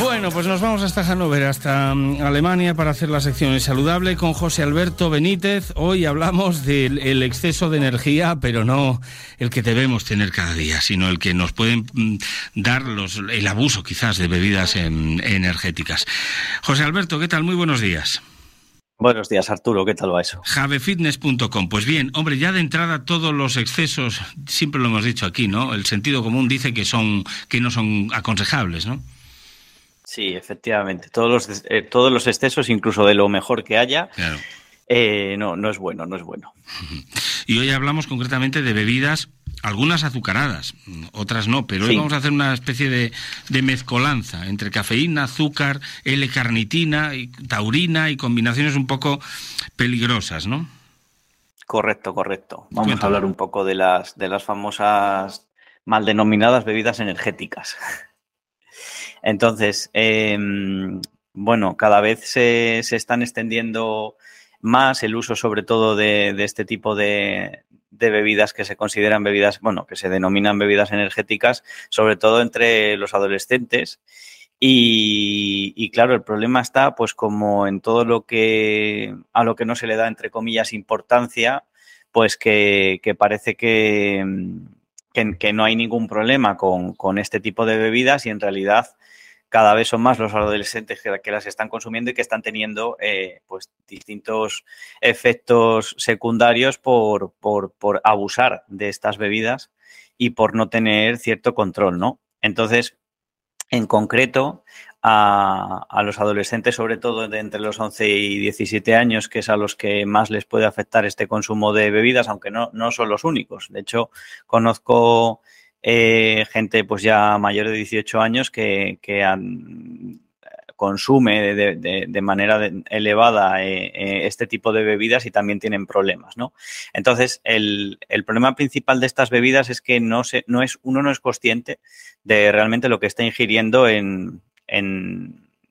Bueno, pues nos vamos hasta Hannover, hasta mm, Alemania, para hacer la sección saludable con José Alberto Benítez. Hoy hablamos del exceso de energía, pero no el que debemos tener cada día, sino el que nos pueden mm, dar los, el abuso quizás de bebidas energéticas. José Alberto, ¿qué tal? Muy buenos días. Buenos días, Arturo. ¿Qué tal va eso? Javefitness.com. Pues bien, hombre, ya de entrada todos los excesos, siempre lo hemos dicho aquí, ¿no? El sentido común dice que son que no son aconsejables, ¿no? Sí, efectivamente. Todos los, eh, todos los excesos, incluso de lo mejor que haya, eh, no, no es bueno, no es bueno. Y hoy hablamos concretamente de bebidas, algunas azucaradas, otras no, pero hoy vamos a hacer una especie de, de mezcolanza entre cafeína, azúcar, L-carnitina, taurina y combinaciones un poco peligrosas, ¿no? Correcto, correcto. Vamos a hablar un poco de las, de las famosas mal denominadas bebidas energéticas. Entonces, em, bueno, cada vez se, están extendiendo más el uso sobre todo de, este tipo de, bebidas que se consideran bebidas, bueno, que se denominan bebidas energéticas, sobre todo entre los adolescentes. Y, claro, el problema está, pues, como en todo lo que a lo que no se le da, entre comillas, importancia, pues que, parece que, que, no hay ningún problema con, con, este tipo de bebidas y en realidad cada vez son más los adolescentes que, las están consumiendo y que están teniendo eh, pues distintos efectos secundarios por, por, abusar de estas bebidas y por no tener cierto control, ¿no? Entonces, en concreto, a, los adolescentes, sobre todo de entre los 11 y 17 años, que es a los que más les puede afectar este consumo de bebidas, aunque no, no son los únicos. De hecho, conozco eh, gente pues ya mayor de 18 años que, consume de, manera elevada eh, eh, este tipo de bebidas y también tienen problemas, ¿no? Entonces, el, problema principal de estas bebidas es que no, se, no es, uno no es consciente de realmente lo que está ingiriendo en,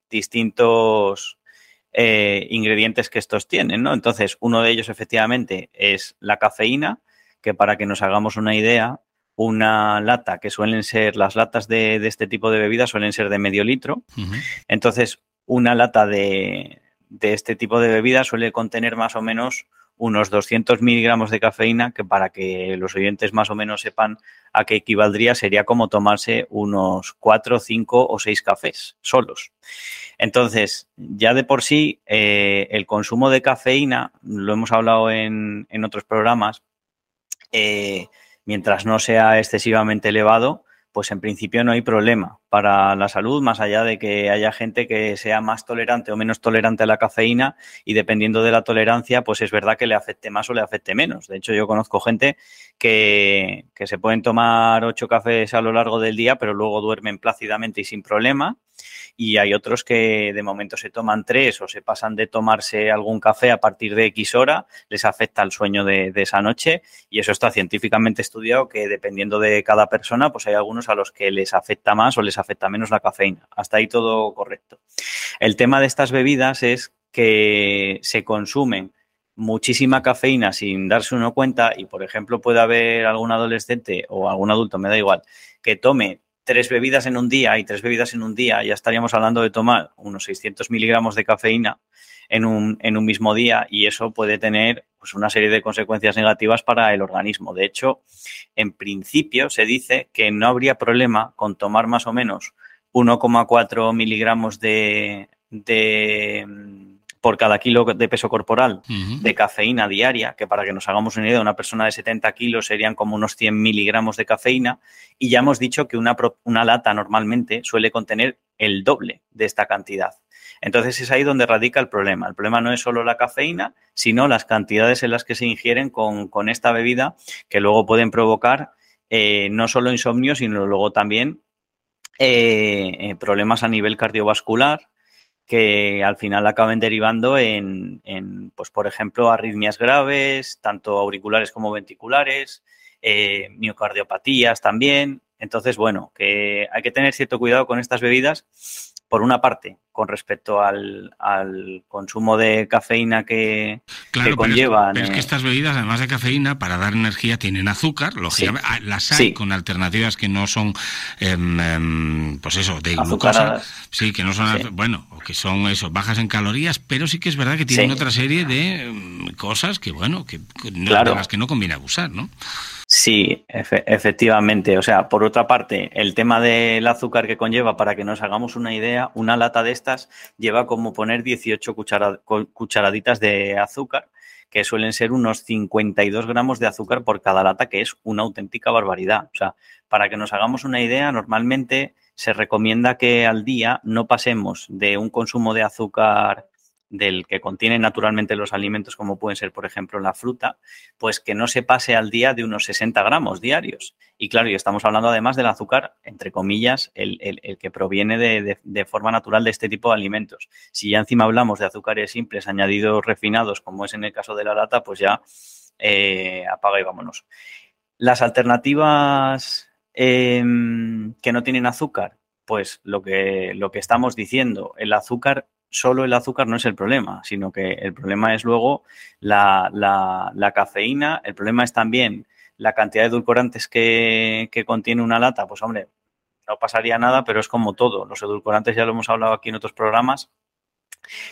distintos ingredientes que estos tienen, ¿no? Entonces, uno de ellos efectivamente es la cafeína, que para que nos hagamos una idea, una lata, que suelen ser, las latas de, este tipo de bebidas suelen ser de medio litro. Entonces, una lata de, este tipo de bebida suele contener más o menos unos 200 miligramos de cafeína, que para que los oyentes más o menos sepan a qué equivaldría, sería como tomarse unos 4, 5 o 6 cafés solos. Entonces, ya de por sí, eh, el consumo de cafeína, lo hemos hablado en, en otros programas, eh, mientras no sea excesivamente elevado, pues en principio no hay problema para la salud, más allá de que haya gente que sea más tolerante o menos tolerante a la cafeína y dependiendo de la tolerancia, pues es verdad que le afecte más o le afecte menos. De hecho, yo conozco gente que, que se pueden tomar ocho cafés a lo largo del día, pero luego duermen plácidamente y sin problema y hay otros que de momento se toman tres o se pasan de tomarse algún café a partir de X hora, les afecta el sueño de, esa noche y eso está científicamente estudiado que dependiendo de cada persona, pues hay algunos a los que les afecta más o les afecta menos la cafeína. Hasta ahí todo correcto. El tema de estas bebidas es que se consumen muchísima cafeína sin darse uno cuenta y, por ejemplo, puede haber algún adolescente o algún adulto, me da igual, que tome tres bebidas en un día y tres bebidas en un día, ya estaríamos hablando de tomar unos 600 miligramos de cafeína en un, en un mismo día y eso puede tener pues, una serie de consecuencias negativas para el organismo. De hecho, en principio se dice que no habría problema con tomar más o menos 1,4 miligramos de, de por cada kilo de peso corporal de cafeína diaria, que para que nos hagamos una idea, una persona de 70 kilos serían como unos 100 miligramos de cafeína, y ya hemos dicho que una, una lata normalmente suele contener el doble de esta cantidad. Entonces es ahí donde radica el problema. El problema no es solo la cafeína, sino las cantidades en las que se ingieren con, esta bebida, que luego pueden provocar eh, no solo insomnio, sino luego también eh, eh, problemas a nivel cardiovascular, que al final acaben derivando en, pues por ejemplo, arritmias graves, tanto auriculares como ventriculares, eh, miocardiopatías también. Entonces, bueno, que hay que tener cierto cuidado con estas bebidas por una parte, con respecto al, consumo de cafeína que, conllevan. Pero es, que estas bebidas, además de cafeína, para dar energía, tienen azúcar, lógicamente. Ah, las hay con alternativas que no son, em, em, pues eso, de glucosa. Sí, que no son, bueno, o que son eso, bajas en calorías, pero sí que es verdad que tienen otra serie de em, cosas que, bueno, que, de las que no conviene abusar, ¿no? Sí, efectivamente. O sea, por otra parte, el tema del azúcar que conlleva, para que nos hagamos una idea, una lata de estas lleva como poner 18 cucharaditas de azúcar, que suelen ser unos 52 gramos de azúcar por cada lata, que es una auténtica barbaridad. O sea, para que nos hagamos una idea, normalmente se recomienda que al día no pasemos de un consumo de azúcar del que contiene naturalmente los alimentos, como pueden ser, por ejemplo, la fruta, pues que no se pase al día de unos 60 gramos diarios. Y claro, y estamos hablando además del azúcar, entre comillas, el, que proviene de, forma natural de este tipo de alimentos. Si ya encima hablamos de azúcares simples, añadidos refinados, como es en el caso de la lata, pues ya eh, apaga y vámonos. Las alternativas em, que no tienen azúcar, pues lo que, lo que estamos diciendo, el azúcar solo el azúcar no es el problema, sino que el problema es luego la, cafeína, el problema es también la cantidad de edulcorantes que, contiene una lata, pues hombre, no pasaría nada, pero es como todo. Los edulcorantes ya lo hemos hablado aquí en otros programas,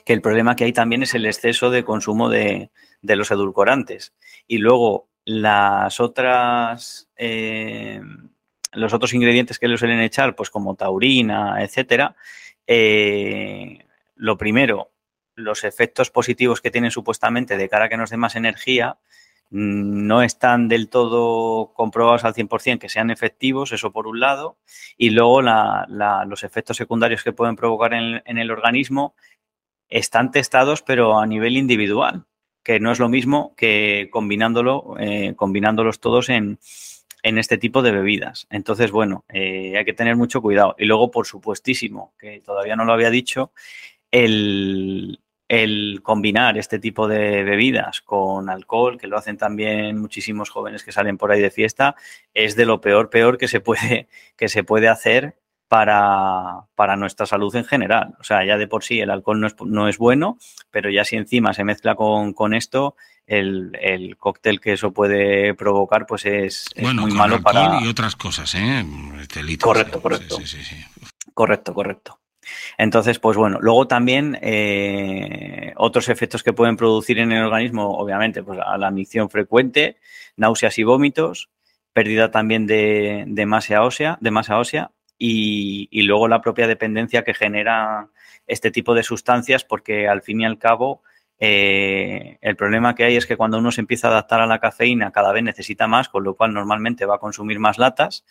que el problema que hay también es el exceso de consumo de, los edulcorantes. Y luego las otras, eh, los otros ingredientes que le suelen echar, pues como taurina, etcétera, eh, lo primero, los efectos positivos que tienen supuestamente de cara a que nos dé más energía mm, no están del todo comprobados al 100% que sean efectivos, eso por un lado, y luego los efectos secundarios que pueden provocar en, el organismo están testados pero a nivel individual, que no es lo mismo que combinándolo, eh, combinándolos todos en, este tipo de bebidas. Entonces, bueno, eh, hay que tener mucho cuidado. Y luego, por supuestísimo, que todavía no lo había dicho, el, combinar este tipo de bebidas con alcohol, que lo hacen también muchísimos jóvenes que salen por ahí de fiesta, es de lo peor, peor que se puede, que se puede hacer para, para nuestra salud en general. O sea, ya de por sí el alcohol no es, no es bueno, pero ya si encima se mezcla con, con esto, el, el, cóctel que eso puede provocar, pues es, muy malo para. Y otras cosas, ¿eh? correcto, correcto. Correcto, correcto. Entonces, pues bueno, luego también eh, otros efectos que pueden producir en el organismo, obviamente, pues a la micción frecuente, náuseas y vómitos, pérdida también de, masa ósea, de masa ósea y, luego la propia dependencia que genera este tipo de sustancias, porque al fin y al cabo eh, el problema que hay es que cuando uno se empieza a adaptar a la cafeína cada vez necesita más, con lo cual normalmente va a consumir más latas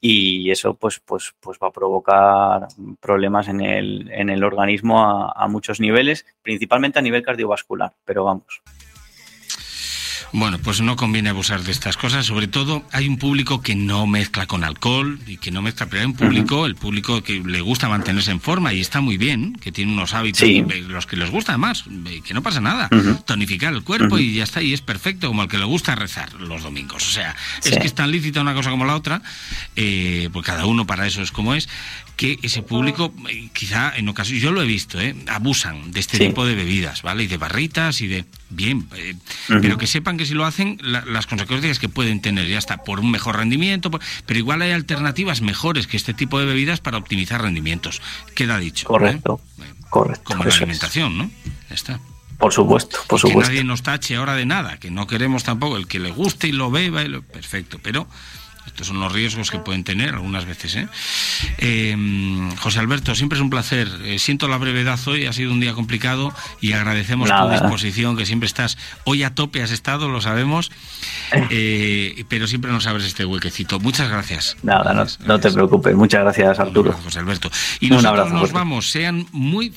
y eso pues, pues, pues va a provocar problemas en el, en el organismo a, a muchos niveles, principalmente a nivel cardiovascular, pero vamos. Bueno, pues no conviene abusar de estas cosas. Sobre todo hay un público que no mezcla con alcohol y que no mezcla, pero hay un público, el público que le gusta mantenerse en forma y está muy bien, que tiene unos hábitos, los que les gusta más, que no pasa nada. Tonificar el cuerpo y ya está, y es perfecto, como el que le gusta rezar los domingos. O sea, es que es tan lícita una cosa como la otra, eh, pues cada uno para eso es como es, que ese público, eh, quizá en ocasiones, yo lo he visto, ¿eh? abusan de este tipo de bebidas, ¿vale? Y de barritas y de... Bien, eh, pero que sepan que si lo hacen, las consecuencias que pueden tener, ya está, por un mejor rendimiento, pero igual hay alternativas mejores que este tipo de bebidas para optimizar rendimientos. Queda dicho. Correcto, correcto. Como la alimentación, ¿no? Ya está. Por supuesto, por supuesto. Que nadie nos tache ahora de nada, que no queremos tampoco el que le guste y lo beba, y lo... perfecto, pero estos son los riesgos que pueden tener algunas veces. ¿eh? Em, José Alberto, siempre es un placer. Eh, siento la brevedad hoy, ha sido un día complicado y agradecemos tu disposición, que siempre estás. Hoy a tope has estado, lo sabemos, eh, pero siempre nos abres este huequecito. Muchas gracias. Nada, no, te preocupes. Muchas gracias, Arturo. José Alberto. Y nosotros nos vamos. Sean muy